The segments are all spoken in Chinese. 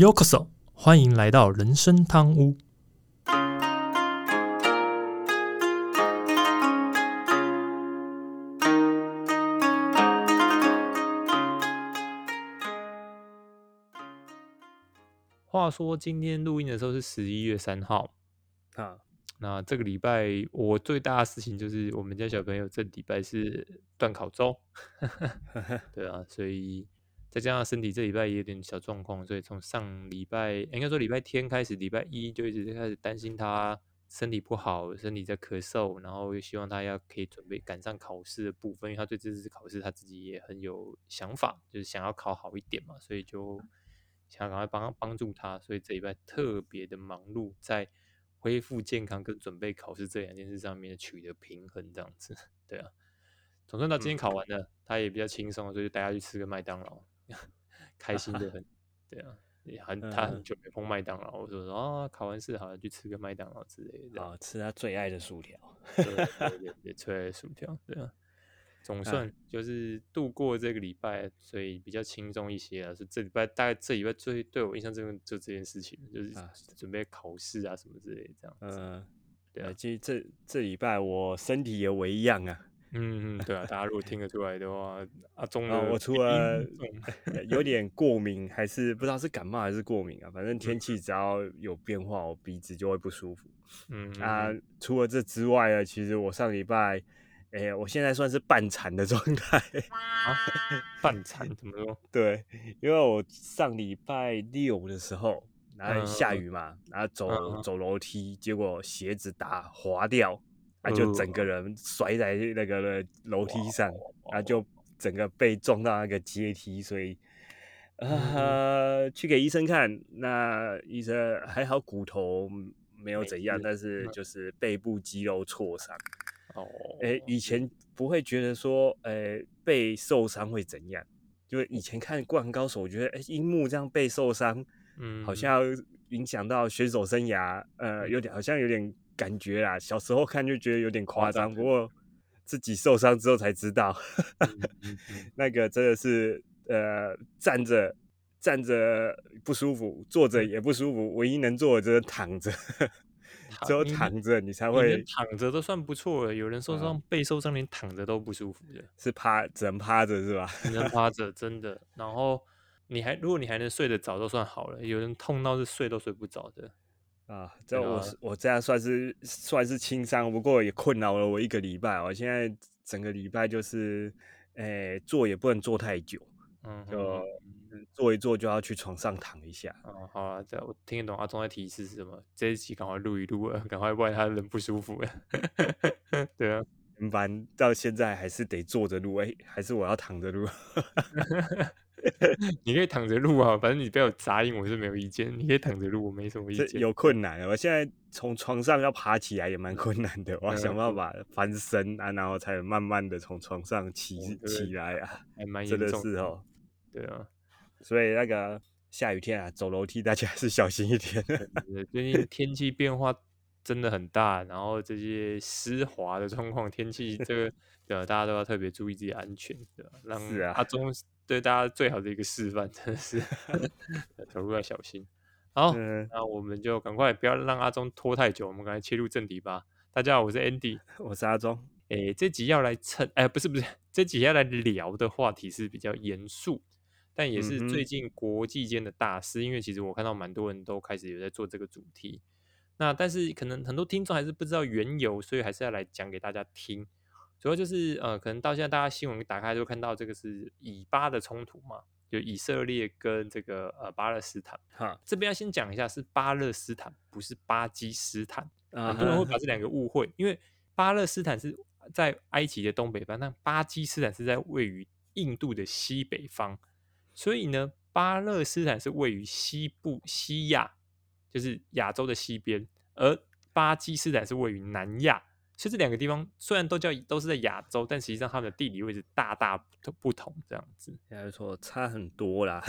Yokoso，欢迎来到人生汤屋。话说今天录音的时候是十一月三号。啊，那这个礼拜我最大的事情就是我们家小朋友这礼拜是断考周，对啊，所以再加上身体这礼拜也有点小状况，所以从上礼拜应该说礼拜天开始，礼拜一就一直开始担心他身体不好，身体在咳嗽，然后又希望他要可以准备赶上考试的部分，因为他对这次考试他自己也很有想法，就是想要考好一点嘛，所以就。想赶快帮帮助他，所以这礼拜特别的忙碌，在恢复健康跟准备考试这两件事上面取得平衡，这样子，对啊。总算到今天考完了，他也比较轻松，所以就带他去吃个麦当劳，开心的很，对啊。也很他很久没碰麦当劳，我说说啊，考完试好像，去吃个麦当劳之类的，啊，吃他最爱的薯条，对 最爱薯条，对啊。总算就是度过这个礼拜，所以比较轻松一些啊。是这礼拜大概这礼拜最对我印象最深就这件事情，就是准备考试啊什么之类这样。嗯，对啊，其实这这礼拜我身体也为一样啊。嗯嗯，对啊，大家如果听 得出来的话，阿忠啊，我除了有点过敏，还是不知道是感冒还是过敏啊。反正天气只要有变化，我鼻子就会不舒服。嗯啊，除了这之外呢，其实我上礼拜。哎，我现在算是半残的状态。啊，半残 怎么说？对，因为我上礼拜六的时候，然后下雨嘛，然后走走楼梯，结果鞋子打滑掉，啊，就整个人摔在那个楼梯上，然后就。整个被撞到那个阶梯，所以呃，去给医生看，那医生还好，骨头没有怎样，但是就是背部肌肉挫伤。哦，哎，以前不会觉得说，哎，背受伤会怎样？就以前看《灌篮高手》，我觉得，哎，樱木这样背受伤，嗯，好像影响到选手生涯，呃，有点好像有点感觉啦。小时候看就觉得有点夸张，不过自己受伤之后才知道，那个真的是，呃，站着站着不舒服，坐着也不舒服，唯一能做的就是躺着。只有躺着你才会躺着都算不错了。有人受伤背受伤连躺着都不舒服的，是趴只能趴着是吧？只能趴着，真的。然后你还如果你还能睡得着都算好了。有人痛到是睡都睡不着的啊。这我我这样算是算是轻伤，不过也困扰了我一个礼拜。我现在整个礼拜就是，诶，坐也不能坐太久，嗯，就。坐一坐就要去床上躺一下。哦，好啊，这我听得懂阿忠的提示是什么。这一集赶快录一录啊，赶快不然他人不舒服了。对啊，反到现在还是得坐着录，哎，还是我要躺着录。你可以躺着录啊，反正你不要杂音，我是没有意见。你可以躺着录，我没什么意见。有困难，我现在从床上要爬起来也蛮困难的，我要想办法翻身啊，然后才慢慢的从床上起起来啊，还蛮真的是哦。对啊。所以那个下雨天啊，走楼梯大家还是小心一点。最近天气变化真的很大，然后这些湿滑的状况，天气这个 对大家都要特别注意自己安全，对吧？让阿忠对大家最好的一个示范，真的是 走路要小心。好，那我们就赶快不要让阿忠拖太久，我们赶快切入正题吧。大家好，我是 Andy，我是阿忠。诶，这集要来蹭，哎，不是不是，这集要来聊的话题是比较严肃。但也是最近国际间的大事，因为其实我看到蛮多人都开始有在做这个主题。那但是可能很多听众还是不知道缘由，所以还是要来讲给大家听。主要就是呃，可能到现在大家新闻打开都看到这个是以巴的冲突嘛，就以色列跟这个呃巴勒斯坦。哈，这边要先讲一下是巴勒斯坦，不是巴基斯坦。很多人会把这两个误会，因为巴勒斯坦是在埃及的东北方，那巴基斯坦是在位于印度的西北方。所以呢，巴勒斯坦是位于西部西亚，就是亚洲的西边，而巴基斯坦是位于南亚。所以这两个地方虽然都叫都是在亚洲，但实际上它们的地理位置大大不同。这样子，应该说，差很多啦。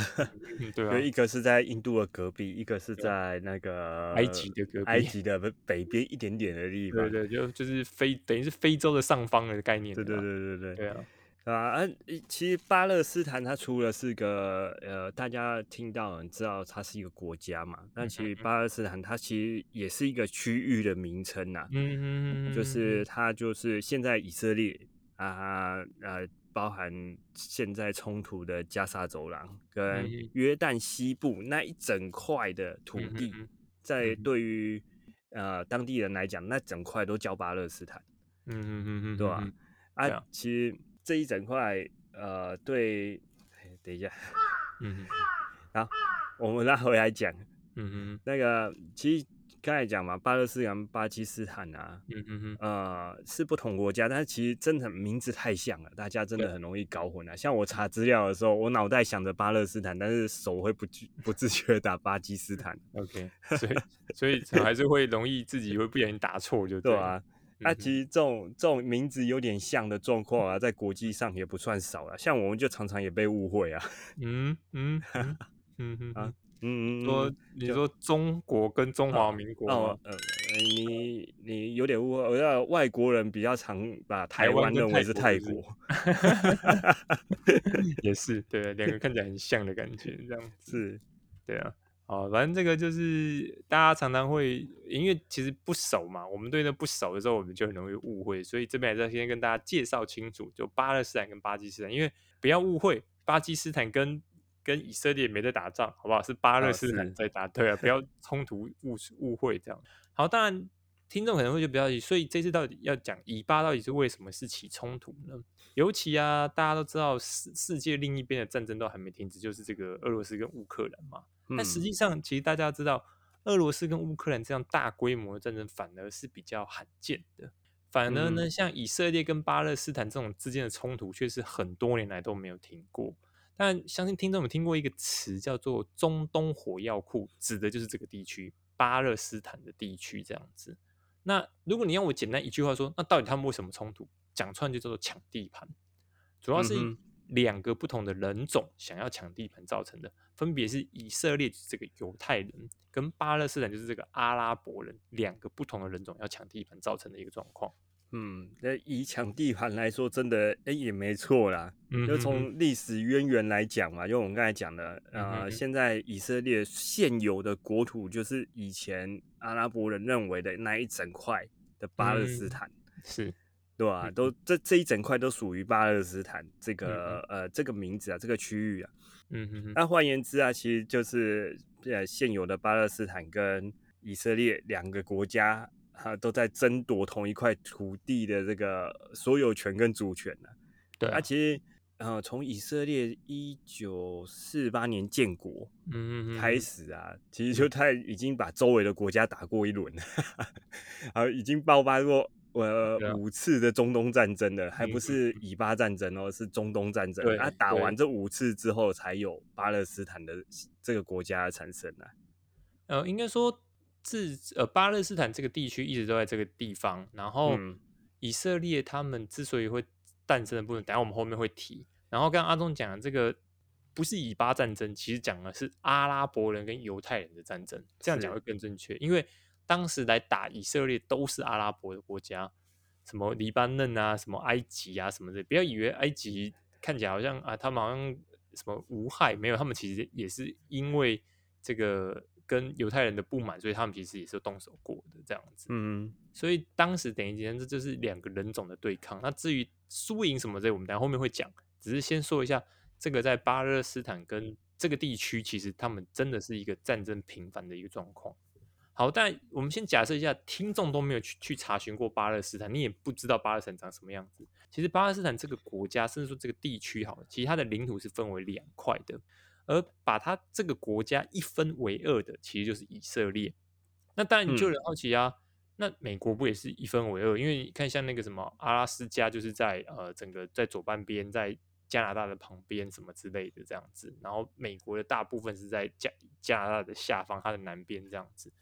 对 啊，一个是在印度的隔壁，一个是在那个埃及的隔壁，埃及的北边一点点的地方。对对，就就是非等于是非洲的上方的概念。对对对对对，对啊。啊，嗯，其实巴勒斯坦它除了是个呃，大家听到知道它是一个国家嘛，那其实巴勒斯坦它其实也是一个区域的名称呐，嗯嗯就是它就是现在以色列啊呃，包含现在冲突的加沙走廊跟约旦西部那一整块的土地，在对于呃当地人来讲，那整块都叫巴勒斯坦，嗯嗯嗯嗯，对吧？啊，其实。这一整块，呃，对，等一下，嗯，好，我们拉回来讲，嗯哼，那个其实刚才讲嘛，巴勒斯坦、巴基斯坦啊，嗯哼哼，呃，是不同国家，但是其实真的名字太像了，大家真的很容易搞混啊。像我查资料的时候，我脑袋想着巴勒斯坦，但是手会不不自觉打巴基斯坦。OK，所以所以还是会容易自己会不小心打错，就对 啊。那其实这种这种名字有点像的状况啊，在国际上也不算少了。像我们就常常也被误会啊。嗯嗯嗯嗯 啊嗯说你说中国跟中华民国哦呃你你有点误会，我要外国人比较常把台湾认为是泰国。也是对，两个看起来很像的感觉，这样是，对啊。哦，反正这个就是大家常常会，因为其实不熟嘛，我们对那不熟的时候，我们就很容易误会，所以这边还是要先跟大家介绍清楚，就巴勒斯坦跟巴基斯坦，因为不要误会，巴基斯坦跟跟以色列没在打仗，好不好？是巴勒斯坦在打，对啊，不要 冲突误误会这样。好，当然听众可能会就比较，所以这次到底要讲以巴到底是为什么是起冲突呢？尤其啊，大家都知道世世界另一边的战争都还没停止，就是这个俄罗斯跟乌克兰嘛。但实际上，其实大家知道，俄罗斯跟乌克兰这样大规模的战争反而是比较罕见的。反而呢，像以色列跟巴勒斯坦这种之间的冲突，却是很多年来都没有停过。但相信听众有听过一个词叫做“中东火药库”，指的就是这个地区——巴勒斯坦的地区这样子。那如果你让我简单一句话说，那到底他们为什么冲突？讲出来就叫做抢地盘，主要是。两个不同的人种想要抢地盘造成的，分别是以色列这个犹太人跟巴勒斯坦就是这个阿拉伯人两个不同的人种要抢地盘造成的一个状况。嗯，那以抢地盘来说，真的哎也没错啦。就从历史渊源来讲嘛，就我们刚才讲的，呃，现在以色列现有的国土就是以前阿拉伯人认为的那一整块的巴勒斯坦是。对吧？都这这一整块都属于巴勒斯坦这个呃这个名字啊，这个区域啊。嗯哼哼。那换言之啊，其实就是呃现有的巴勒斯坦跟以色列两个国家啊都在争夺同一块土地的这个所有权跟主权呢。对。啊，其实呃从以色列一九四八年建国嗯开始啊，其实就他已经把周围的国家打过一轮，啊已经爆发过。呃，五次的中东战争的，还不是以巴战争哦，是中东战争。他打完这五次之后，才有巴勒斯坦的这个国家产生的。呃，应该说，自呃巴勒斯坦这个地区一直都在这个地方。然后以色列他们之所以会诞生的部分，等下我们后面会提。然后刚刚阿忠讲的这个不是以巴战争，其实讲的是阿拉伯人跟犹太人的战争。这样讲会更正确，因为。当时来打以色列都是阿拉伯的国家，什么黎巴嫩啊，什么埃及啊，什么的。不要以为埃及看起来好像啊，他们好像什么无害，没有，他们其实也是因为这个跟犹太人的不满，所以他们其实也是动手过的这样子。嗯，所以当时等于讲这就是两个人种的对抗。那至于输赢什么的，我们等下后面会讲。只是先说一下，这个在巴勒斯坦跟这个地区，其实他们真的是一个战争频繁的一个状况。好，但我们先假设一下，听众都没有去去查询过巴勒斯坦，你也不知道巴勒斯坦长什么样子。其实巴勒斯坦这个国家，甚至说这个地区，好，其实它的领土是分为两块的，而把它这个国家一分为二的，其实就是以色列。那当然，你就很好奇啊，那美国不也是一分为二？因为你看，像那个什么阿拉斯加，就是在呃整个在左半边，在加拿大的旁边什么之类的这样子，然后美国的大部分是在加加拿大的下方，它的南边这样子。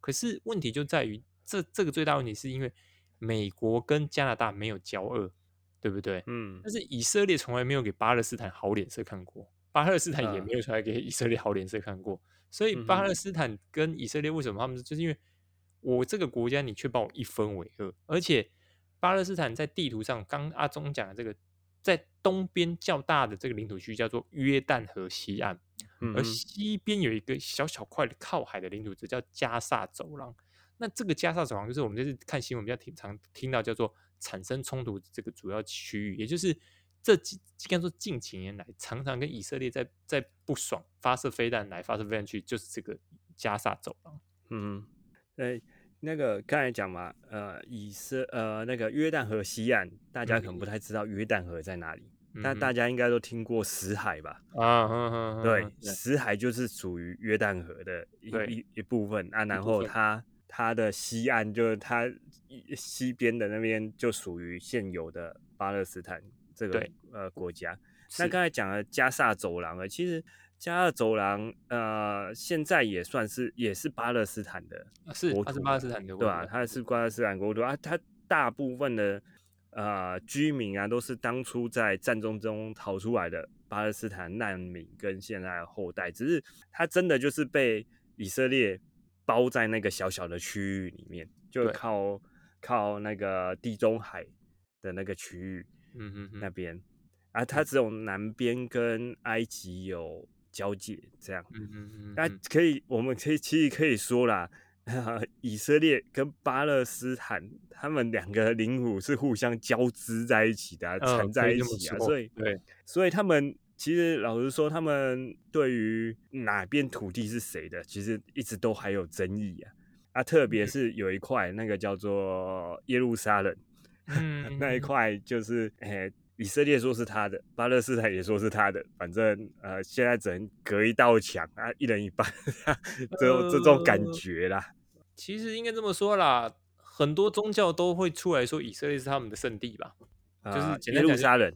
可是问题就在于，这这个最大问题是因为美国跟加拿大没有交恶，对不对？嗯。但是以色列从来没有给巴勒斯坦好脸色看过，巴勒斯坦也没有出来给以色列好脸色看过。所以巴勒斯坦跟以色列为什么他们就是因为我这个国家你却把我一分为二，而且巴勒斯坦在地图上，刚阿忠讲的这个在东边较大的这个领土区叫做约旦河西岸，而西边有一个小小块的靠海的领土，这叫加萨走廊。那这个加萨走廊就是我们这次看新闻比较挺常听到叫做产生冲突这个主要区域，也就是这几应该说近几年来常常跟以色列在在不爽发射飞弹来发射飞弹去，就是这个加萨走廊。嗯，对。那个刚才讲嘛，呃，以色呃那个约旦河西岸，大家可能不太知道约旦河在哪里，但大家应该都听过死海吧？啊，对，死海就是属于约旦河的一一一部分啊。然后它它的西岸就是它西边的那边就属于现有的巴勒斯坦这个呃国家。那刚才讲了加萨走廊啊，其实。加勒走廊，呃，现在也算是也是巴勒斯坦的，是，它是巴勒斯坦的，对吧？它是巴勒斯坦国土啊，它大部分的呃居民啊，都是当初在战争中逃出来的巴勒斯坦难民跟现在的后代，只是它真的就是被以色列包在那个小小的区域里面，就靠靠那个地中海的那个区域，嗯嗯那边，啊，它只有南边跟埃及有。交界这样，嗯嗯嗯，那可以，我们可以其实可以说啦，以色列跟巴勒斯坦他们两个领土是互相交织在一起的，缠在一起啊，所以对，所以他们其实老实说，他们对于哪边土地是谁的，其实一直都还有争议啊，啊，特别是有一块那个叫做耶路撒冷，那一块就是诶。以色列说是他的，巴勒斯坦也说是他的，反正呃，现在只能隔一道墙啊，一人一半，这种这种感觉啦。其实应该这么说啦，很多宗教都会出来说以色列是他们的圣地吧，就是耶路撒冷。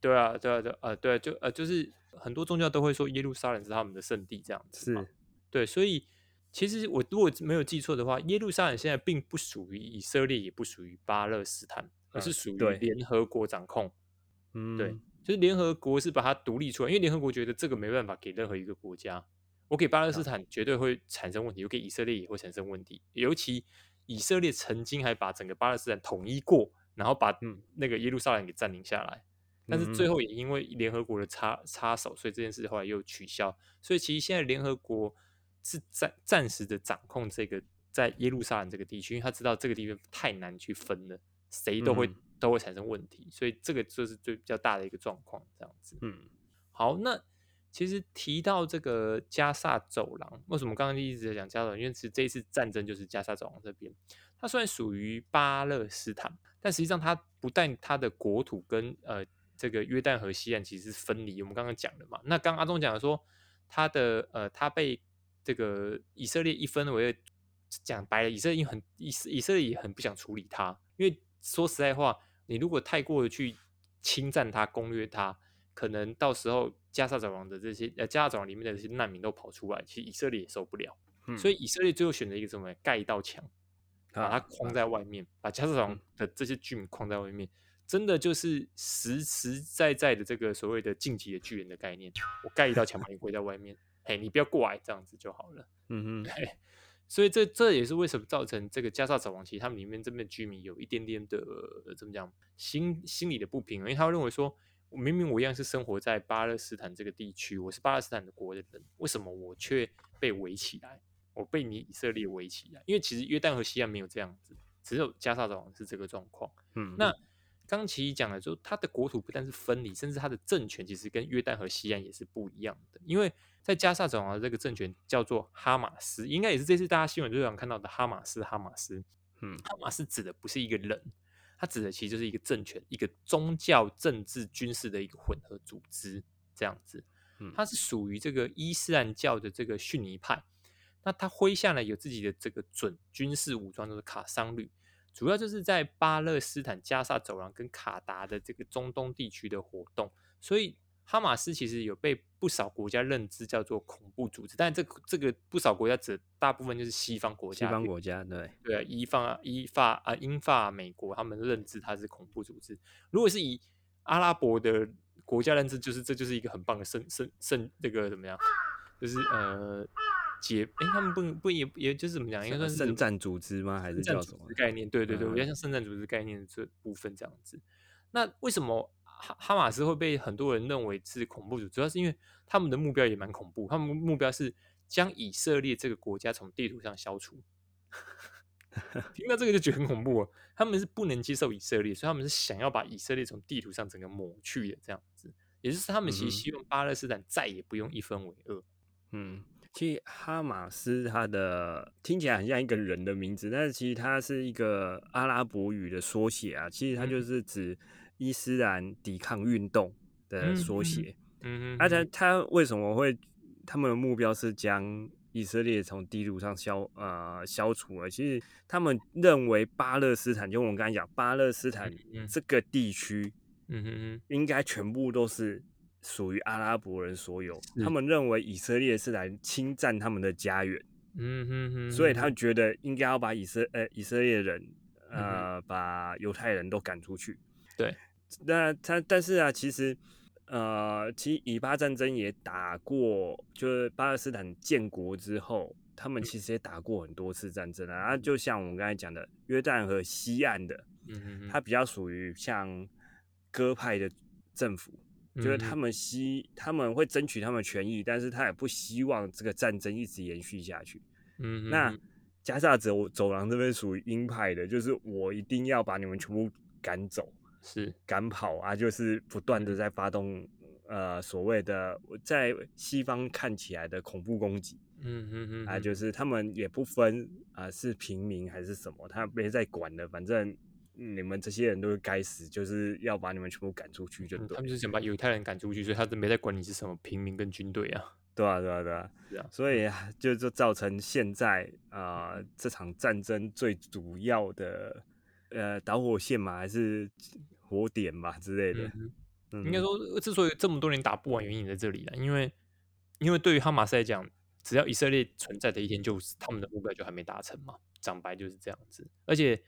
对啊，对啊，对啊，对，就呃，就是很多宗教都会说耶路撒冷是他们的圣地，这样子。是，对，所以其实我如果没有记错的话，耶路撒冷现在并不属于以色列，也不属于巴勒斯坦，而是属于联合国掌控。嗯，对，就是联合国是把它独立出来，因为联合国觉得这个没办法给任何一个国家，我给巴勒斯坦绝对会产生问题，我给以色列也会产生问题。尤其以色列曾经还把整个巴勒斯坦统一过，然后把那个耶路撒冷给占领下来，但是最后也因为联合国的插插手，所以这件事后来又取消。所以其实现在联合国是暂暂时的掌控这个在耶路撒冷这个地区，因为他知道这个地方太难去分了，谁都会。都会产生问题，所以这个就是最比较大的一个状况，这样子。嗯，好，那其实提到这个加萨走廊，为什么刚刚一直在讲加萨？因为是这一次战争就是加萨走廊这边，它虽然属于巴勒斯坦，但实际上它不但它的国土跟呃这个约旦河西岸其实是分离。我们刚刚讲的嘛，那刚阿忠讲的说，它的呃它被这个以色列一分为，讲白了，以色列很以以色列也很不想处理它，因为。说实在话，你如果太过的去侵占它、攻略它，可能到时候加沙走廊的这些呃加沙走廊里面的这些难民都跑出来，其实以色列也受不了。所以以色列最后选择一个什么？盖一道墙，把它框在外面，把加沙走廊的这些居民框在外面，真的就是实实在在的这个所谓的晋级的巨人的概念。我盖一道墙把你 围在外面，嘿，你不要过来，这样子就好了。嗯哼。所以这这也是为什么造成这个加沙走廊，其实他们里面这边居民有一点点的怎么讲心心理的不平衡，因为他会认为说，明明我一样是生活在巴勒斯坦这个地区，我是巴勒斯坦的国的人，为什么我却被围起来？我被你以色列围起来？因为其实约旦和西岸没有这样子，只有加沙走廊是这个状况。嗯，那刚其实讲了，就他的国土不但是分离，甚至他的政权其实跟约旦和西岸也是不一样的，因为。在加萨走廊的这个政权叫做哈马斯，应该也是这次大家新闻最常看到的哈马斯。哈马斯，嗯，哈马斯指的不是一个人，它指的其实就是一个政权，一个宗教、政治、军事的一个混合组织，这样子。它是属于这个伊斯兰教的这个逊尼派。那它麾下呢有自己的这个准军事武装，就是卡桑旅，主要就是在巴勒斯坦加萨走廊跟卡达的这个中东地区的活动，所以。哈马斯其实有被不少国家认知叫做恐怖组织，但这这个不少国家指大部分就是西方国家。西方国家对对啊，伊法伊法啊英法美国他们认知它是恐怖组织。如果是以阿拉伯的国家认知，就是这就是一个很棒的圣圣圣那个怎么样？就是呃解哎他们不不也也就是怎么讲？应该算是圣战组织吗？还是叫什么概念？对对对，我觉得像圣战组织概念这部分这样子。那为什么？哈哈马斯会被很多人认为是恐怖主，主要是因为他们的目标也蛮恐怖，他们目标是将以色列这个国家从地图上消除。听到这个就觉得很恐怖哦，他们是不能接受以色列，所以他们是想要把以色列从地图上整个抹去的这样子，也就是他们其实希望巴勒斯坦再也不用一分为二。嗯，其实哈马斯它的听起来很像一个人的名字，但是其实它是一个阿拉伯语的缩写啊，其实它就是指伊斯兰抵抗运动的缩写。嗯嗯，而且他为什么会他们的目标是将？以色列从地图上消呃消除了，其实他们认为巴勒斯坦，就我们刚才讲巴勒斯坦这个地区，嗯哼哼，应该全部都是属于阿拉伯人所有。他们认为以色列是来侵占他们的家园，嗯哼哼，所以他觉得应该要把以色呃以色列人呃把犹太人都赶出去。对，那他但是啊，其实。呃，其实以巴战争也打过，就是巴勒斯坦建国之后，他们其实也打过很多次战争啊。啊，就像我们刚才讲的，约旦河西岸的，嗯它比较属于像鸽派的政府，就是他们希他们会争取他们权益，但是他也不希望这个战争一直延续下去。嗯，那加萨走走廊这边属于鹰派的，就是我一定要把你们全部赶走。是赶跑啊，就是不断的在发动呃所谓的在西方看起来的恐怖攻击，嗯嗯嗯，啊，就是他们也不分啊是平民还是什么，他没在管的，反正你们这些人都是该死，就是要把你们全部赶出去就对。他们就是想把犹太人赶出去，所以他都没在管你是什么平民跟军队啊。对啊对啊对啊，是啊，所以就就造成现在啊这场战争最主要的呃导火线嘛，还是。火点吧之类的，应该说，之所以这么多年打不完，原因在这里了。因为，因为对于哈马斯来讲，只要以色列存在的一天，就是他们的目标就还没达成嘛。长白就是这样子。而且，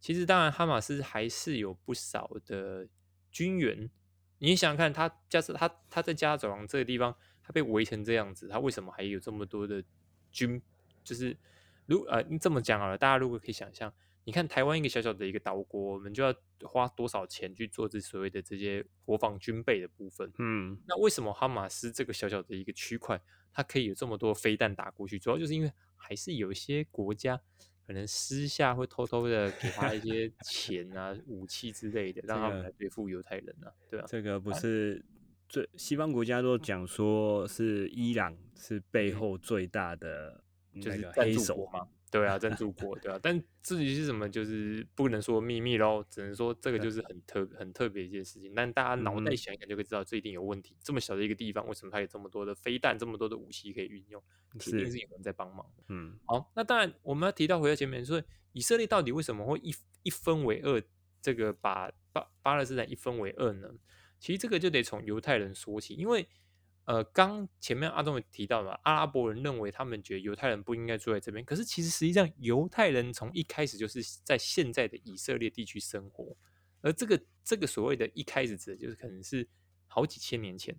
其实当然，哈马斯还是有不少的军援。你想想看，他加上他他在加走廊这个地方，他被围成这样子，他为什么还有这么多的军？就是如呃，你这么讲好了，大家如果可以想象。你看台湾一个小小的一个岛国，我们就要花多少钱去做这所谓的这些国防军备的部分？嗯，那为什么哈马斯这个小小的一个区块，它可以有这么多飞弹打过去？主要就是因为还是有一些国家可能私下会偷偷的给他一些 钱啊、武器之类的，让他们来对付犹太人啊，对啊？这个不是最西方国家都讲说是伊朗是背后最大的就是黑手吗？对啊，赞助过，对啊，但至于是什么，就是不能说秘密喽，只能说这个就是很特很特别一件事情。但大家脑袋想一想就可以知道，这一定有问题。这么小的一个地方，为什么它有这么多的飞弹，这么多的武器可以运用？肯定是有人在帮忙的。嗯，好，那当然我们要提到回到前面说，以色列到底为什么会一一分为二，这个把巴巴勒斯坦一分为二呢？其实这个就得从犹太人说起，因为。呃，刚前面阿东也提到嘛，阿拉伯人认为他们觉得犹太人不应该住在这边，可是其实实际上犹太人从一开始就是在现在的以色列地区生活，而这个这个所谓的一开始指的就是可能是好几千年前，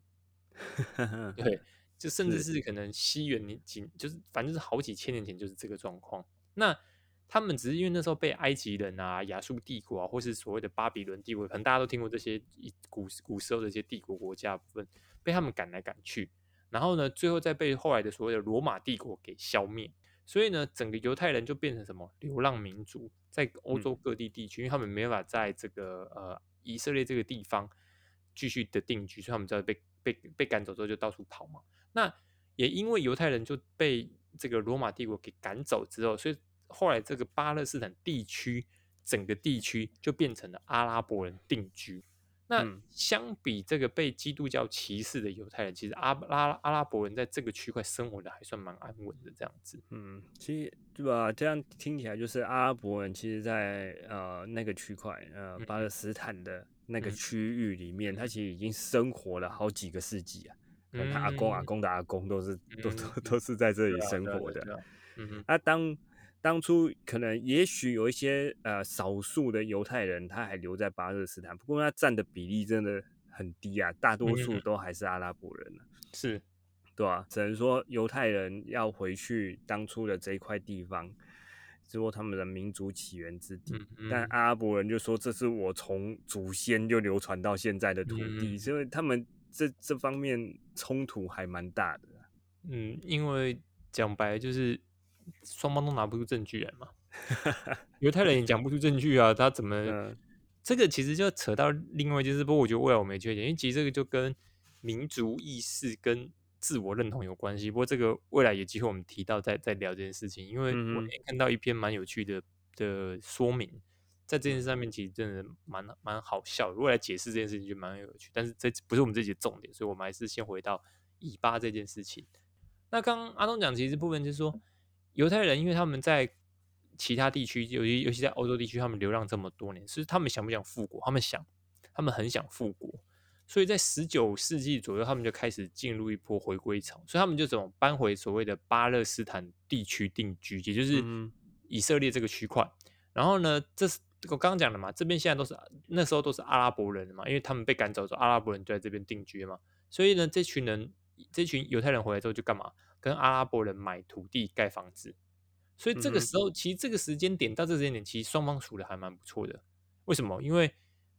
对，就甚至是可能西元年几，就是反正是好几千年前就是这个状况。那他们只是因为那时候被埃及人啊、亚述帝国啊，或是所谓的巴比伦帝国，可能大家都听过这些古古时候的一些帝国国家部分。被他们赶来赶去，然后呢，最后再被后来的所谓的罗马帝国给消灭。所以呢，整个犹太人就变成什么流浪民族，在欧洲各地地区，因为他们没办法在这个呃以色列这个地方继续的定居，所以他们就被被被赶走之后就到处跑嘛。那也因为犹太人就被这个罗马帝国给赶走之后，所以后来这个巴勒斯坦地区整个地区就变成了阿拉伯人定居。那相比这个被基督教歧视的犹太人，其实阿拉阿拉伯人在这个区块生活的还算蛮安稳的，这样子。嗯，其实对吧？这样听起来就是阿拉伯人，其实，在呃那个区块，呃巴勒斯坦的那个区域里面，他其实已经生活了好几个世纪啊。他阿公阿公的阿公都是都都都是在这里生活的。嗯哼，那当。当初可能也许有一些呃少数的犹太人他还留在巴勒斯坦，不过他占的比例真的很低啊，大多数都还是阿拉伯人是，对吧？只能说犹太人要回去当初的这一块地方，说他们的民族起源之地，嗯。但阿拉伯人就说这是我从祖先就流传到现在的土嗯地，所以他们这这方面冲突还蛮大的。嗯，因为讲白就是双方都拿不出证据来嘛。犹太人也讲不出证据啊，他怎么？嗯这个其实就扯到另外一件事，不过我觉得未来我没缺点，因为其实这个就跟民族意识跟自我认同有关系。不过这个未来有机会我们提到再再聊这件事情，因为我那天看到一篇蛮有趣的的说明，在这件事上面其实真的蛮蛮好笑。如果来解释这件事情就蛮有趣，但是这不是我们这集的重点，所以我们还是先回到以巴这件事情。那刚刚阿东讲，其实部分就是说，犹太人因为他们在其他地区，尤其尤其在欧洲地区，他们流浪这么多年，是他们想不想复国？他们想，他们很想复国，所以在十九世纪左右，他们就开始进入一波回归潮，所以他们就怎么搬回所谓的巴勒斯坦地区定居，也就是嗯以色列这个区块。然后呢，这是我刚刚讲的嘛，这边现在都是那时候都是阿拉伯人嘛，因为他们被赶走之后，阿拉伯人就在这边定居嘛，所以呢，这群人，这群犹太人回来之后就干嘛？跟阿拉伯人买土地盖房子。所以这个时候，其实这个时间点到这个时间点，其实双方处的还蛮不错的。为什么？因为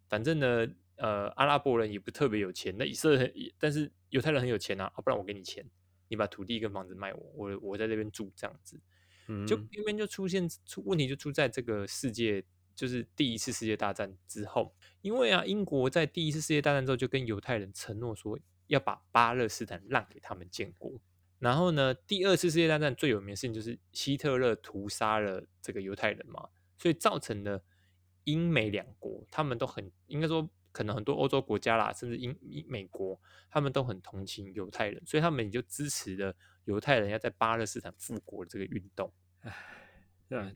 反正呢，呃，阿拉伯人也不特别有钱，那以色列很，但是犹太人很有钱啊，啊不然我给你钱，你把土地跟房子卖我，我我在这边住这样子。嗯就偏偏就出现出问题，就出在这个世界，就是第一次世界大战之后，因为啊，英国在第一次世界大战之后就跟犹太人承诺说要把巴勒斯坦让给他们建国。然后呢，第二次世界大战最有名的事情就是希特勒屠杀了这个犹太人嘛，所以造成了英美两国他们都很应该说，可能很多欧洲国家啦，甚至英英美国，他们都很同情犹太人，所以他们也就支持了犹太人要在巴勒斯坦复国的这个运动。对啊，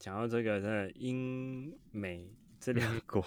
讲到这个，真的英美这两国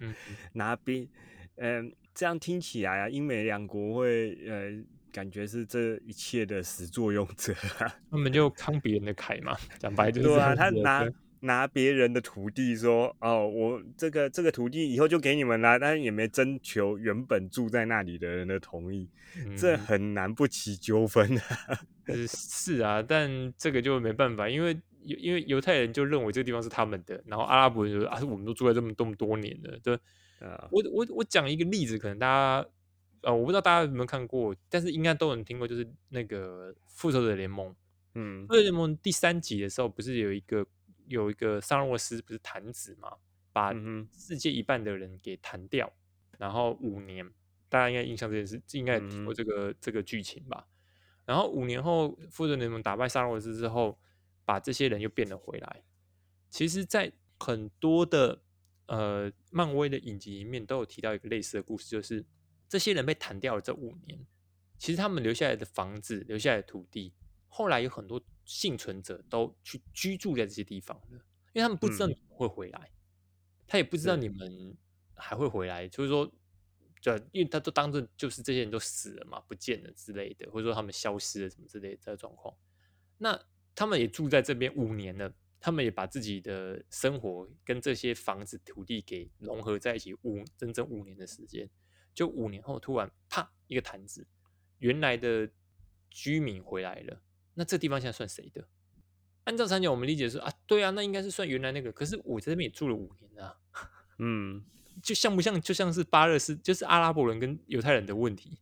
嗯 拿兵，嗯，这样听起来啊，英美两国会呃，感觉是这一切的始作俑者啊。他们就慷别人的凯嘛，讲白就是对啊，他拿拿别人的土地说，哦，我这个这个土地以后就给你们啦，但是也没征求原本住在那里的人的同意，这嗯很难不起纠纷啊。是是啊，但这个就没办法，因为犹因为犹太人就认为这个地方是他们的，然后阿拉伯人就说啊，我们都住在这么这么多年了，对。啊，我我我讲一个例子，可能大家呃，我不知道大家有没有看过，但是应该都有听过，就是那个复仇者联盟。嗯复仇者联盟第三集的时候，不是有一个有一个萨诺斯不是弹指嘛，把世界一半的人给弹掉，然后五年，大家应该印象这件事，应该有听过嗯这个、这个剧情吧？然后五年后，复仇者联盟打败萨诺斯之后，把这些人又变了回来。其实，在很多的呃漫威的影集里面都有提到一个类似的故事，就是这些人被弹掉了这五年，其实他们留下来的房子、留下来的土地，后来有很多幸存者都去居住在这些地方了，因为他们不知道嗯你们会回来，他也不知道你们还会回来，就是说。对，因为他都当着就是这些人都死了嘛，不见了之类的，或者说他们消失了什么之类的这个状况。那他们也住在这边五年了，他们也把自己的生活跟这些房子、土地给融合在一起五整整五年的时间，就五年后突然啪一个坛子，原来的居民回来了，那这地方现在算谁的？按照三角我们理解说啊，对啊，那应该是算原来那个，可是我在这边也住了五年啊，嗯，就像不像就像是巴勒斯，就是阿拉伯人跟犹太人的问题，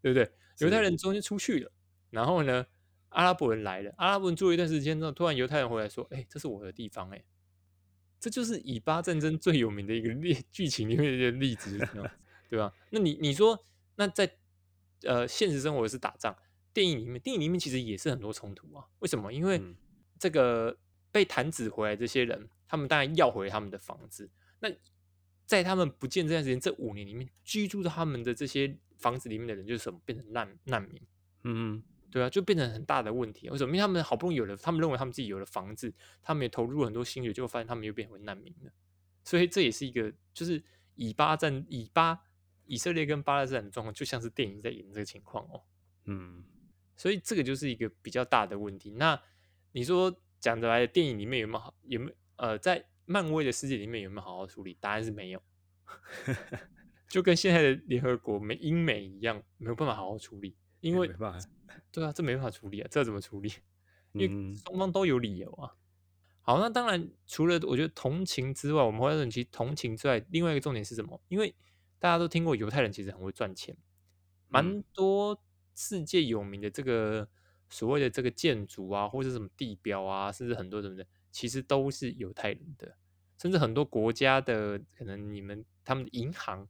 对不对？犹太是人中间出去了，然后呢，阿拉伯人来了，阿拉伯人住了一段时间之后，突然犹太人回来说：“哎、这是我的地方。”哎，这就是以巴战争最有名的一个例 剧情里面的例子，对吧？那你你说，那在呃现实生活是打仗，电影里面电影里面其实也是很多冲突啊。为什么？因为嗯这个被弹指回来这些人，他们当然要回他们的房子。那在他们不见这段时间，这五年里面居住在他们的这些房子里面的人，就是什么变成难难民，嗯对啊，就变成很大的问题。为什么？因为他们好不容易有了，他们认为他们自己有了房子，他们也投入了很多心血，结果发现他们又变回难民了。所以这也是一个，就是以巴战、以巴、以色列跟巴勒斯坦的状况，就像是电影在演这个情况哦。嗯所以这个就是一个比较大的问题。那你说讲得来，电影里面有没有好？有没有呃，在漫威的世界里面有没有好好处理？答案是没有，就跟现在的联合国美英美一样，没有办法好好处理。因为没办法，对啊，这没办法处理啊，这怎么处理？因为嗯双方都有理由啊。好，那当然除了我觉得同情之外，我们华人其实同情之外，另外一个重点是什么？因为大家都听过犹太人其实很会赚钱，蛮多世界有名的这个所谓的这个建筑啊，或者什么地标啊，甚至很多什么的，其实都是犹太人的，甚至很多国家的可能你们他们的银行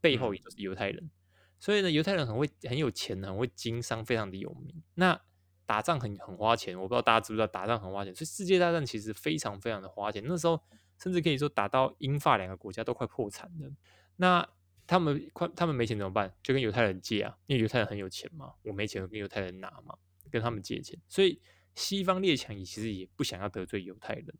背后也都是犹太人，所以呢，犹太人很会很有钱，很会经商，非常的有名。那打仗很很花钱，我不知道大家知不知道打仗很花钱，所以世界大战其实非常非常的花钱。那时候甚至可以说打到英法两个国家都快破产了。那他们快他们没钱怎么办？就跟犹太人借啊，因为犹太人很有钱嘛，我没钱跟犹太人拿嘛，跟他们借钱。所以西方列强也其实也不想要得罪犹太人，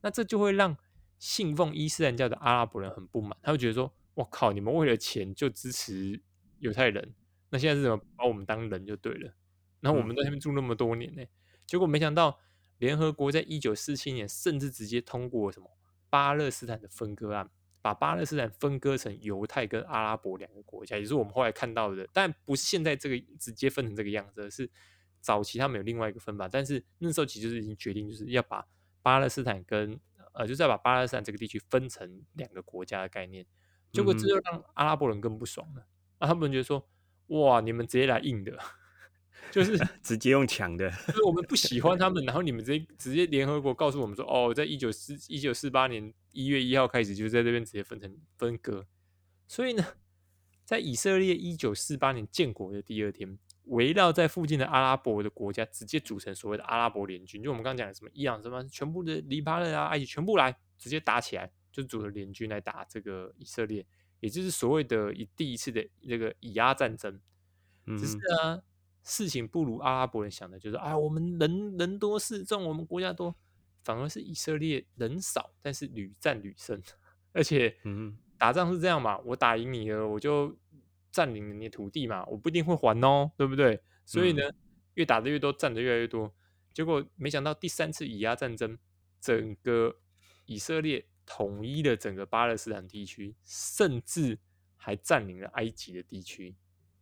那这就会让信奉伊斯兰教的阿拉伯人很不满，他会觉得说：我靠，你们为了钱就支持犹太人，那现在是怎么把我们当人就对了？然后我们在那边住那么多年呢，结果没想到联合国在一九四七年甚至直接通过什么巴勒斯坦的分割案，把巴勒斯坦分割成犹太跟阿拉伯两个国家，也是我们后来看到的，但不是现在这个直接分成这个样子，是早期他们有另外一个分法，但是那时候其实是已经决定就是要把巴勒斯坦跟呃，就是要把巴勒斯坦这个地区分成两个国家的概念，结果这就让阿拉伯人更不爽了，啊，他们觉得说哇，你们直接来硬的。就是 直接用抢的，就是我们不喜欢他们，然后你们直接直接联合国告诉我们说，哦，在一九四一九四八年一月一号开始，就在这边直接分成分割。所以呢，在以色列一九四八年建国的第二天，围绕在附近的阿拉伯的国家直接组成所谓的阿拉伯联军，就我们刚刚讲的什么伊朗什么，全部的黎巴嫩啊、埃及全部来直接打起来，就组成联军来打这个以色列，也就是所谓的以第一次的这个以阿战争。只是啊。事情不如阿拉伯人想的，就是啊，我们人人多势众，我们国家多，反而是以色列人少，但是屡战屡胜，而且，嗯，打仗是这样嘛，我打赢你了，我就占领了你的土地嘛，我不一定会还哦，对不对？所以呢，越打的越多，占的越来越多，结果没想到第三次以压战争，整个以色列统一了整个巴勒斯坦地区，甚至还占领了埃及的地区，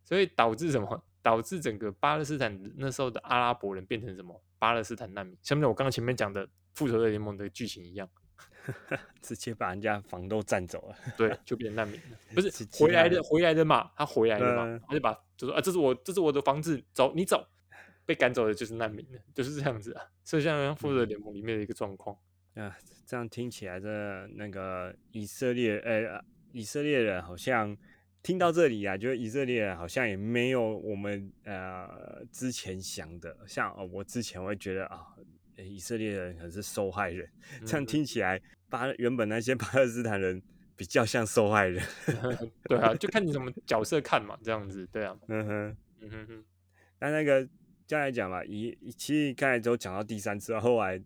所以导致什么？导致整个巴勒斯坦那时候的阿拉伯人变成什么？巴勒斯坦难民，像不像我刚刚前面讲的复仇者联盟的剧情一样，直接把人家房都占走了，对，就变成难民了。不是回来的，回来的嘛，他回来了嘛，他就把就说啊，这是我，这是我的房子，走，你走，被赶走的就是难民了，就是这样子啊。所以像复仇者联盟里面的一个状况啊，这样听起来，这那个以色列，呃，以色列人好像。听到这里啊，觉得以色列好像也没有我们呃之前想的，像哦，我之前会觉得啊，以色列人可能是受害人，这样听起来巴原本那些巴勒斯坦人比较像受害人，对啊，就看你什么角色看嘛，这样子，对啊，嗯哼，嗯哼哼，那那个这样来讲嘛，以其实刚才都讲到第三次，后来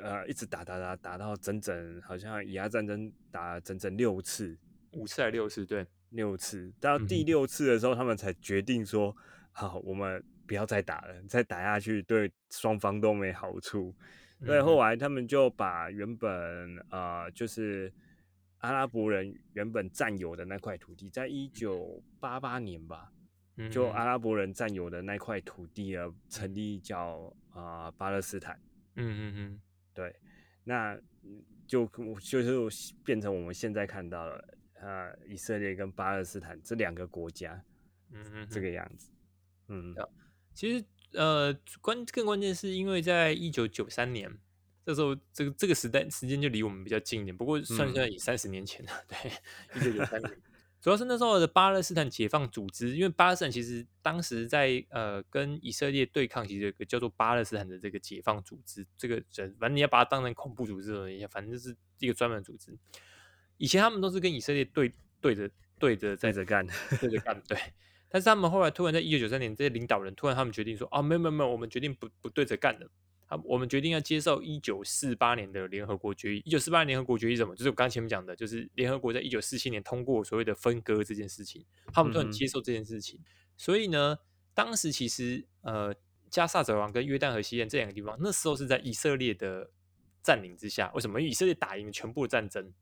呃一直打打打打到整整好像以阿战争打整整六次，五次还是六次，对。六次到第六次的时候，他们才决定说：“好，我们不要再打了，再打下去对双方都没好处。”所以后来他们就把原本呃，就是阿拉伯人原本占有的那块土地，在一九八八年吧，就阿拉伯人占有的那块土地啊，成立叫啊巴勒斯坦。嗯嗯嗯，对，那就就是变成我们现在看到了。啊，以色列跟巴勒斯坦这两个国家，嗯，这个样子，嗯，其实呃，关更关键是因为在一九九三年，这时候这个这个时代时间就离我们比较近一点，不过算下来也三十年前了，对，一九九三年，主要是那时候的巴勒斯坦解放组织，因为巴勒斯坦其实当时在呃跟以色列对抗，其实有个叫做巴勒斯坦的这个解放组织，这个反正你要把它当成恐怖组织反正就是一个专门组织。以前他们都是跟以色列对对着对着在着干，对着干，对。但是他们后来突然在一九九三年，这些领导人突然他们决定说：“啊，没有没有没有，我们决定不不对着干了。啊，我们决定要接受一九四八年的联合国决议。一九四八年联合国决议什么？就是我刚前面讲的，就是联合国在一九四七年通过所谓的分割这件事情，他们突然接受这件事情。所以呢，当时其实呃，加萨走廊跟约旦河西岸这两个地方，那时候是在以色列的占领之下。为什么？因为以色列打赢了全部的战争。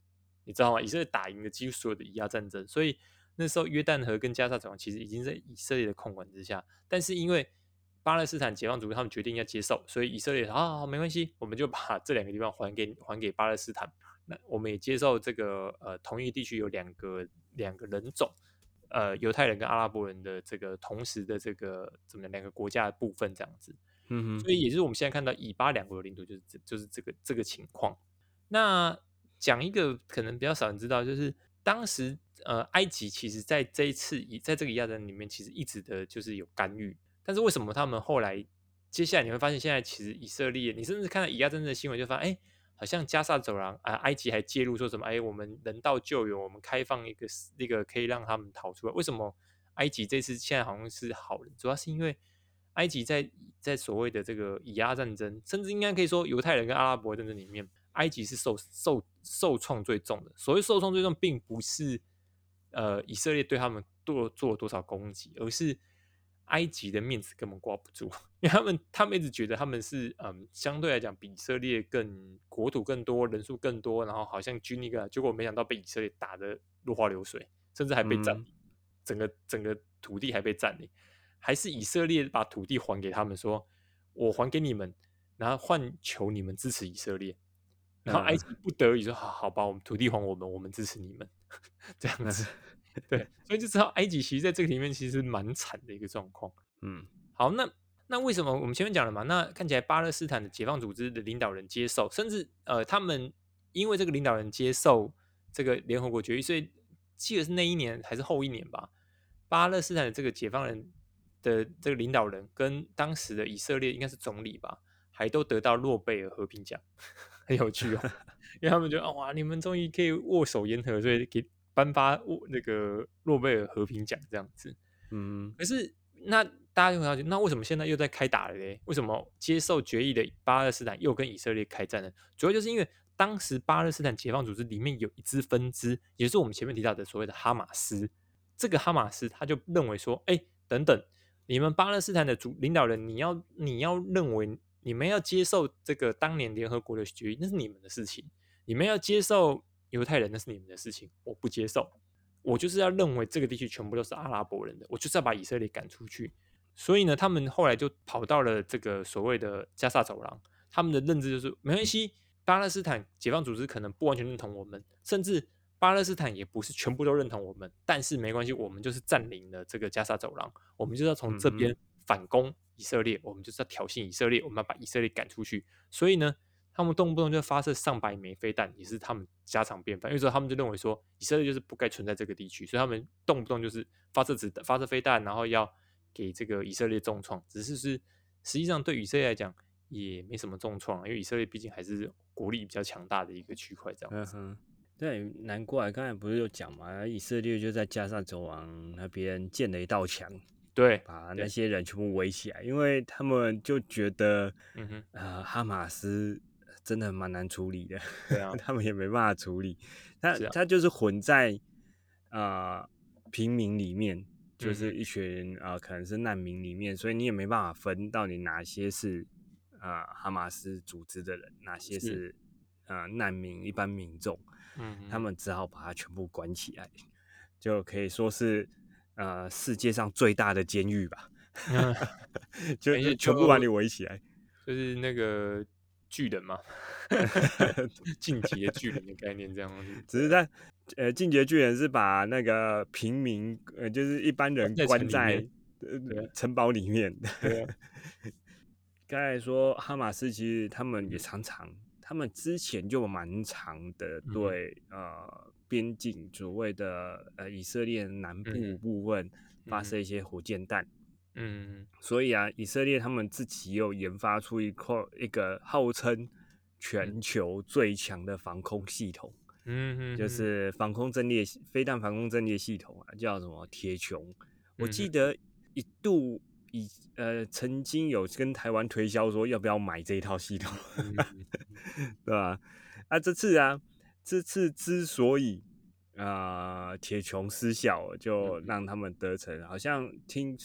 你知道吗？以色列打赢了几乎所有的以亚战争，所以那时候约旦河跟加沙走廊其实已经在以色列的控管之下。但是因为巴勒斯坦解放组织他们决定要接受，所以以色列啊没关系，我们就把这两个地方还给还给巴勒斯坦。那我们也接受这个呃，同一地区有两个两个人种，呃，犹太人跟阿拉伯人的这个同时的这个怎么两个国家的部分这样子。嗯哼，所以也就是我们现在看到以巴两国的领土就是这就是这个这个情况。那讲一个可能比较少人知道，就是当时呃，埃及其实在这一次以在这个亚战里面，其实一直的就是有干预。但是为什么他们后来接下来你会发现，现在其实以色列，你甚至看到以亚战争的新闻，就发现哎，好像加沙走廊啊，埃及还介入说什么？哎，我们人道救援，我们开放一个那个可以让他们逃出来。为什么埃及这次现在好像是好人？主要是因为埃及在在所谓的这个以亚战争，甚至应该可以说犹太人跟阿拉伯战争里面。埃及是受受受创最重的。所谓受创最重，并不是呃以色列对他们做做了多少攻击，而是埃及的面子根本挂不住，因为他们他们一直觉得他们是嗯相对来讲比以色列更国土更多，人数更多，然后好像军力个，结果没想到被以色列打的落花流水，甚至还被占领，整个整个土地还被占领，还是以色列把土地还给他们，说我还给你们，然后换求你们支持以色列。然后埃及不得已说：“好好吧，我们土地还我们，我们支持你们。”这样子，对，所以就知道埃及其实在这个里面其实蛮惨的一个状况。嗯，好，那那为什么我们前面讲了嘛？那看起来巴勒斯坦的解放组织的领导人接受，甚至呃，他们因为这个领导人接受这个联合国决议，所以记得是那一年还是后一年吧？巴勒斯坦的这个解放人的这个领导人跟当时的以色列应该是总理吧，还都得到诺贝尔和平奖。很有趣哦，因为他们觉得哇，你们终于可以握手言和，所以给颁发握那个诺贝尔和平奖这样子。嗯，可是那大家就很好奇，那为什么现在又在开打了嘞？为什么接受决议的巴勒斯坦又跟以色列开战呢？主要就是因为当时巴勒斯坦解放组织里面有一支分支，也是我们前面提到的所谓的哈马斯。这个哈马斯他就认为说，哎，等等，你们巴勒斯坦的主领导人，你要你要认为。你们要接受这个当年联合国的决议，那是你们的事情；你们要接受犹太人，那是你们的事情。我不接受，我就是要认为这个地区全部都是阿拉伯人的，我就是要把以色列赶出去。所以呢，他们后来就跑到了这个所谓的加沙走廊。他们的认知就是没关系，巴勒斯坦解放组织可能不完全认同我们，甚至巴勒斯坦也不是全部都认同我们，但是没关系，我们就是占领了这个加沙走廊，我们就要从这边反攻。以色列，我们就是要挑衅以色列，我们要把以色列赶出去。所以呢，他们动不动就发射上百枚飞弹，也是他们家常便饭。因为说他们就认为说，以色列就是不该存在这个地区，所以他们动不动就是发射子弹、发射飞弹，然后要给这个以色列重创。只是是实际上对以色列来讲也没什么重创，因为以色列毕竟还是国力比较强大的一个区块。这样子，对，难怪刚才不是有讲嘛，以色列就在加沙走廊那边建了一道墙。对，把那些人全部围起来，因为他们就觉得，嗯哼，呃，哈马斯真的蛮难处理的，对啊，他们也没办法处理，他他就是混在啊平民里面，就是一群啊可能是难民里面，所以你也没办法分到底哪些是啊哈马斯组织的人，哪些是。啊难民一般民众，嗯，他们只好把它全部关起来，就可以说是。呃，世界上最大的监狱吧，就全部把你围起来，就是那个巨人嘛，进阶巨人的概念这样子。只是在呃，进阶巨人是把那个平民，呃，就是一般人关在城堡里面。刚才说哈马斯其实他们也常常，他们之前就蛮长的对呃。边境所谓的呃以色列南部部分发射一些火箭弹，嗯，所以啊，以色列他们自己又研发出一块一个号称全球最强的防空系统，嗯，就是防空阵列飞弹防空阵列系统啊，叫什么铁穹？我记得一度以呃曾经有跟台湾推销说要不要买这一套系统，对吧？啊，这次啊。这次之所以啊铁穹失效，就让他们得逞。好像听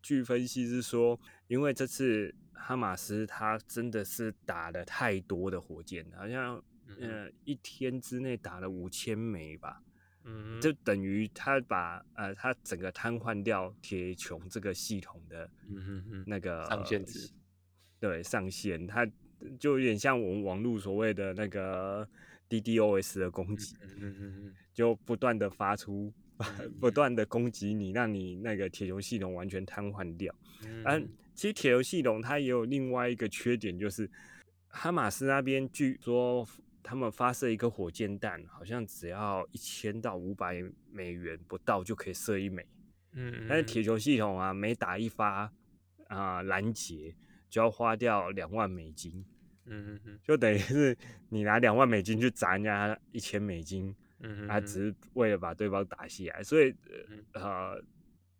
据分析是说，因为这次哈马斯他真的是打了太多的火箭，好像呃一天之内打了五千枚吧，嗯，就等于他把呃他整个瘫痪掉铁穹这个系统的那个上限值，对上限，它就有点像我们网络所谓的那个 DDoS 的攻击，就不断的发出嗯不断的攻击你，让你那个铁球系统完全瘫痪掉。嗯嗯，其实铁球系统它也有另外一个缺点，就是哈马斯那边据说他们发射一个火箭弹，好像只要一千到五百美元不到就可以射一枚，嗯，但是铁球系统啊，每打一发啊拦截就要花掉两万美金，嗯嗯嗯就等于是你拿两万美金去砸人家一千美金，嗯，他只是为了把对方打下来，所以呃呃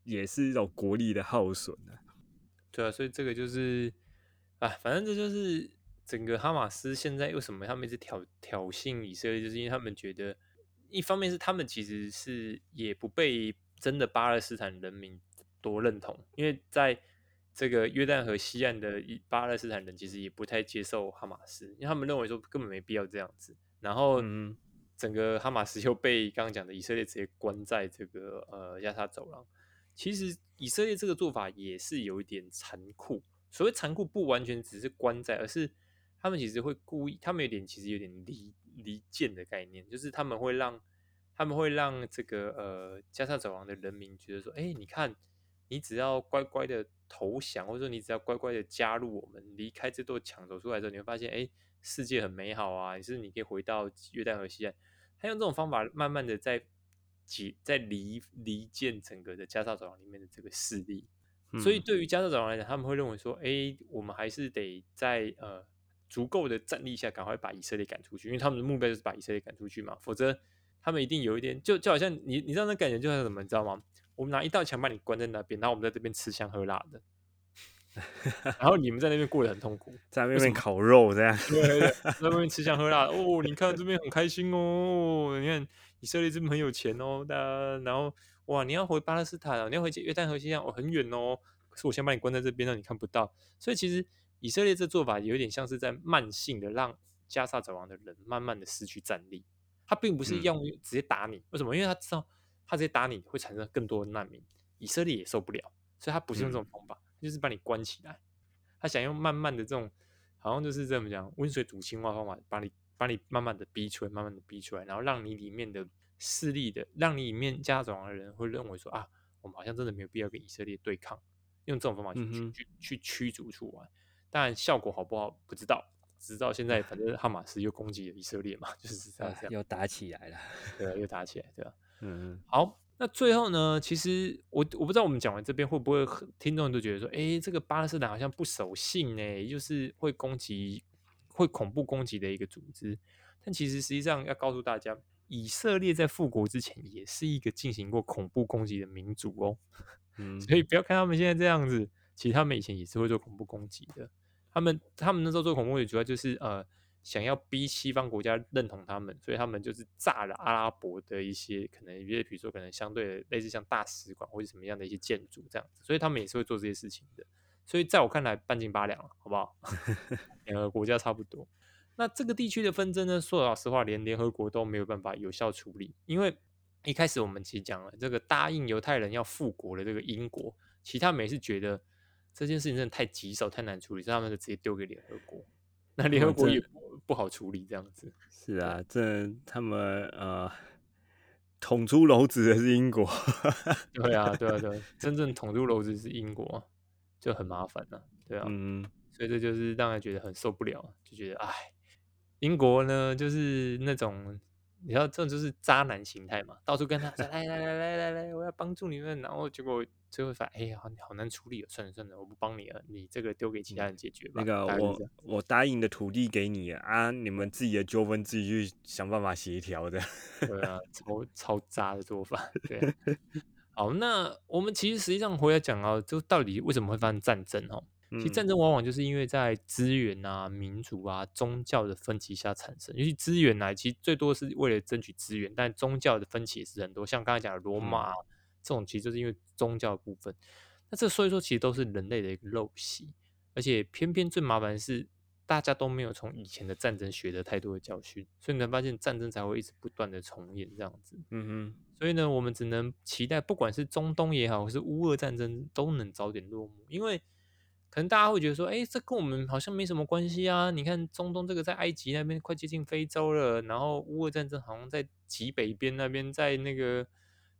也是一种国力的耗损啊。对啊，所以这个就是啊，反正这就是整个哈马斯现在为什么他们一直挑挑衅以色列，就是因为他们觉得，一方面是他们其实是也不被真的巴勒斯坦人民多认同，因为在这个约旦河西岸的一巴勒斯坦人其实也不太接受哈马斯，因为他们认为说根本没必要这样子。然后嗯整个哈马斯又被刚刚讲的以色列直接关在这个呃亚沙走廊。其实以色列这个做法也是有一点残酷。所谓残酷，不完全只是关在，而是他们其实会故意，他们有点其实有点离离间的概念，就是他们会让他们会让这个呃加沙走廊的人民觉得说，哎，你看，你只要乖乖的投降，或者说你只要乖乖的加入我们，离开这座墙走出来之后，你会发现，哎，世界很美好啊，也是你可以回到约旦河西岸。他用这种方法，慢慢的在解在离离间整个的加沙走廊里面的这个势力。所以对于加沙走廊来讲，他们会认为说，哎，我们还是得在呃足够的战力下，赶快把以色列赶出去，因为他们的目标就是把以色列赶出去嘛，否则他们一定有一点，就就好像你你知道那感觉就像什么，你知道吗？我们拿一道墙把你关在那边，然后我们在这边吃香喝辣的，然后你们在那边过得很痛苦，在那边烤肉这样，对对对，在那边吃香喝辣哦，你看这边很开心哦，你看以色列这边很有钱哦，大家然后。哇，你要回巴勒斯坦啊？你要回约旦河西岸，哦，很远哦。可是我先把你关在这边，让你看不到。所以其实以色列这做法有点像是在慢性的让加沙走廊的人慢慢的失去战力。他并不是用直接打你，为什么？因为他知道他直接打你会产生更多的难民，以色列也受不了，所以他不是用这种方法，就是把你关起来。他想用慢慢的这种，好像就是这么讲温水煮青蛙方法，把你把你慢慢的逼出来，慢慢的逼出来，然后让你里面的。势力的，让你里面家长的人会认为说啊，我们好像真的没有必要跟以色列对抗，用这种方法去去去去驱逐出来。当然效果好不好不知道，直到现在，反正 哈马斯又攻击了以色列嘛，就是这样这样，又打起来了，对，又 打起来，对吧？嗯，好，那最后呢，其实我我不知道我们讲完这边会不会听众都觉得说，哎，这个巴勒斯坦好像不守信呢，就是会攻击、会恐怖攻击的一个组织。但其实实际上要告诉大家。以色列在复国之前也是一个进行过恐怖攻击的民族哦，嗯，所以不要看他们现在这样子，其实他们以前也是会做恐怖攻击的。他们他们那时候做恐怖攻击，主要就是呃想要逼西方国家认同他们，所以他们就是炸了阿拉伯的一些可能，比如说可能相对类似像大使馆或者什么样的一些建筑这样子，所以他们也是会做这些事情的。所以在我看来，半斤八两了，好不好？两个国家差不多。那这个地区的纷争呢？说老实话，连联合国都没有办法有效处理。因为一开始我们其实讲了，这个答应犹太人要复国的这个英国，其他也是觉得这件事情真的太棘手、太难处理，所以他们就直接丢给联合国。那联合国也不好处理，这样子。是啊，这他们呃捅出篓子的是英国。对啊，对啊，对，真正捅出篓子是英国，就很麻烦了。对啊，嗯，所以这就是让人觉得很受不了，就觉得哎。英国呢，就是那种你知道，这种就是渣男形态嘛，到处跟他说来来来来来来，我要帮助你们，然后结果最后发现，哎呀，好难处理，算了算了，我不帮你了，你这个丢给其他人解决吧。那个我我答应的土地给你啊，你们自己的纠纷自己去想办法协调的。对啊，超超渣的做法。对，好，那我们其实实际上回来讲啊，就到底为什么会发生战争哦？其实战争往往就是因为在资源啊、民族啊、宗教的分歧下产生。尤其资源呢，其实最多是为了争取资源，但宗教的分歧也是很多。像刚才讲的罗马这种，其实就是因为宗教部分。那这所以说，其实都是人类的一个陋习。而且偏偏最麻烦的是，大家都没有从以前的战争学得太多的教训，所以你能发现战争才会一直不断的重演这样子。嗯哼，所以呢，我们只能期待，不管是中东也好，或是乌俄战争，都能早点落幕。因为可能大家会觉得说，哎，这跟我们好像没什么关系啊。你看中东这个在埃及那边快接近非洲了，然后乌俄战争好像在极北边那边，在那个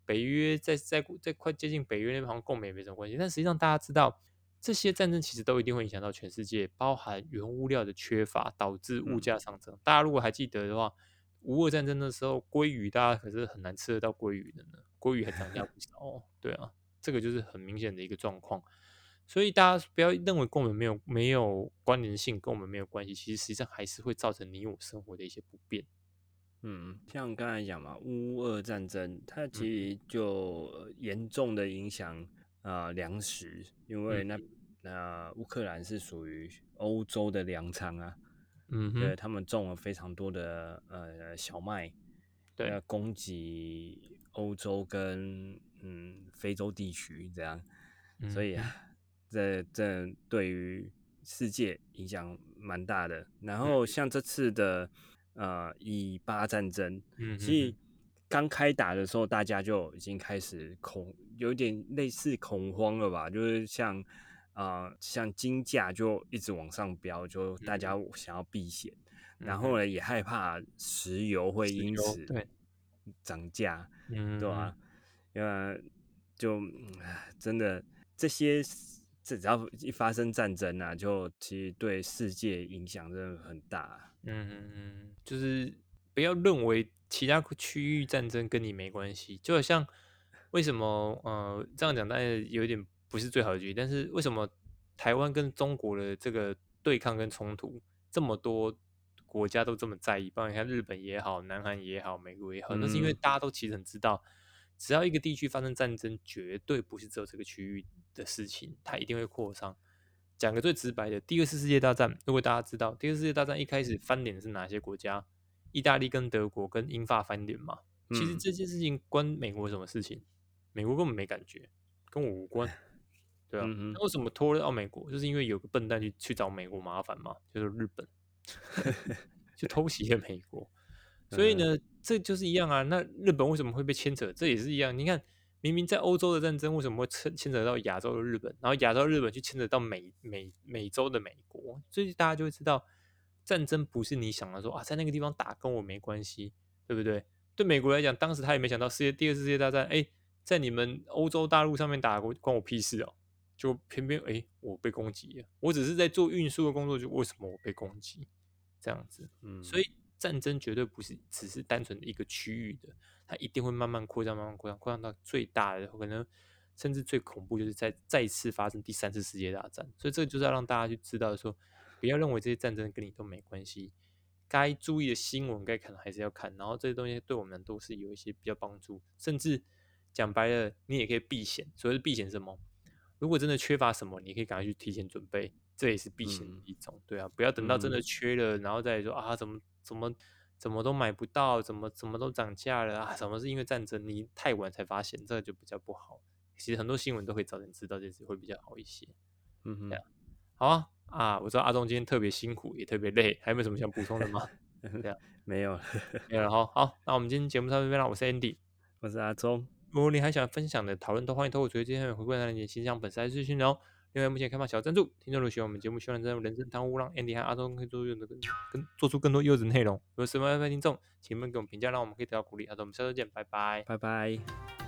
北约，在在在快接近北约那边，好像跟我们也没什么关系。但实际上大家知道。这些战争其实都一定会影响到全世界，包含原物料的缺乏导致物价上升。大家如果还记得的话，乌俄战争的时候，鲑鱼大家可是很难吃得到鲑鱼的呢，鲑鱼还涨价不少。哦。对啊，这个就是很明显的一个状况。所以大家不要认为跟我们没有没有关联性，跟我们没有关系，其实实际上还是会造成你我生活的一些不便。嗯，像刚才讲嘛，乌俄战争它其实就严重的影响。啊，粮食，因为那那乌克兰是属于欧洲的粮仓啊，嗯，对他们种了非常多的呃小麦，对，供给欧洲跟嗯非洲地区这样，所以啊，这这对于世界影响蛮大的。然后像这次的呃以巴战争，嗯，其实。刚开打的时候，大家就已经开始恐，有点类似恐慌了吧？就是像啊，像金价就一直往上飙，就大家想要避险，然后呢也害怕石油会因此涨价，对吧？因为就真的这些，只要一发生战争啊，就其实对世界影响真的很大。嗯嗯嗯，就是不要认为。其他区域战争跟你没关系，就好像为什么呃这样讲，当然有点不是最好的举例，但是为什么台湾跟中国的这个对抗跟冲突这么多国家都这么在意？包括你看日本也好，南韩也好，美国也好，那是因为大家都其实很知道，只要一个地区发生战争，绝对不是只有这个区域的事情，它一定会扩张。讲个最直白的，第二次世界大战，如果大家知道，第二次世界大战一开始翻脸的是哪些国家？意大利跟德国跟英法翻脸嘛，其实这件事情关美国什么事情？美国根本没感觉，跟我无关，对啊。那为什么拖到美国？就是因为有个笨蛋去去找美国麻烦嘛，就是日本，就偷袭了美国。所以呢，这就是一样啊。那日本为什么会被牵扯？这也是一样。你看，明明在欧洲的战争，为什么会牵牵扯到亚洲的日本？然后亚洲日本去牵扯到美美美洲的美国？所以大家就会知道。战争不是你想的说啊，在那个地方打跟我没关系，对不对？对美国来讲，当时他也没想到世界第二次世界大战，哎，在你们欧洲大陆上面打，过关我屁事哦！就偏偏哎，我被攻击了，我只是在做运输的工作，就为什么我被攻击？这样子，嗯，所以战争绝对不是只是单纯的一个区域的，它一定会慢慢扩张，慢慢扩张，扩张到最大的可能，甚至最恐怖就是在再次发生第三次世界大战。所以这个就是要让大家去知道说。不要认为这些战争跟你都没关系，该注意的新闻该看还是要看，然后这些东西对我们都是有一些比较帮助，甚至讲白了，你也可以避险。所谓的避险什么？如果真的缺乏什么，你可以赶快去提前准备，这也是避险的一种。对啊，不要等到真的缺了，然后再说啊，怎么怎么怎么都买不到，怎么怎么都涨价了啊？什么是因为战争？你太晚才发现，这个就比较不好。其实很多新闻都会早点知道，这次会比较好一些。嗯哼，好啊。啊，我知道阿忠今天特别辛苦，也特别累，还有没有什么想补充的吗？这样没有，没有了。好，好，那我们今天节目到这边了。我是 Andy，我是阿忠。如果你还想分享的讨论，都欢迎透过主页下面回馈那链接，先向本台资讯哦。另外，目前开放小赞助，听众如果喜欢我们节目，希望真人生贪污，让 Andy 和阿东可以做更多、更做出更多优质内容。如果什么爱听众，请们给我们评价，让我们可以得到鼓励。好的，我们下周见，拜拜，拜拜。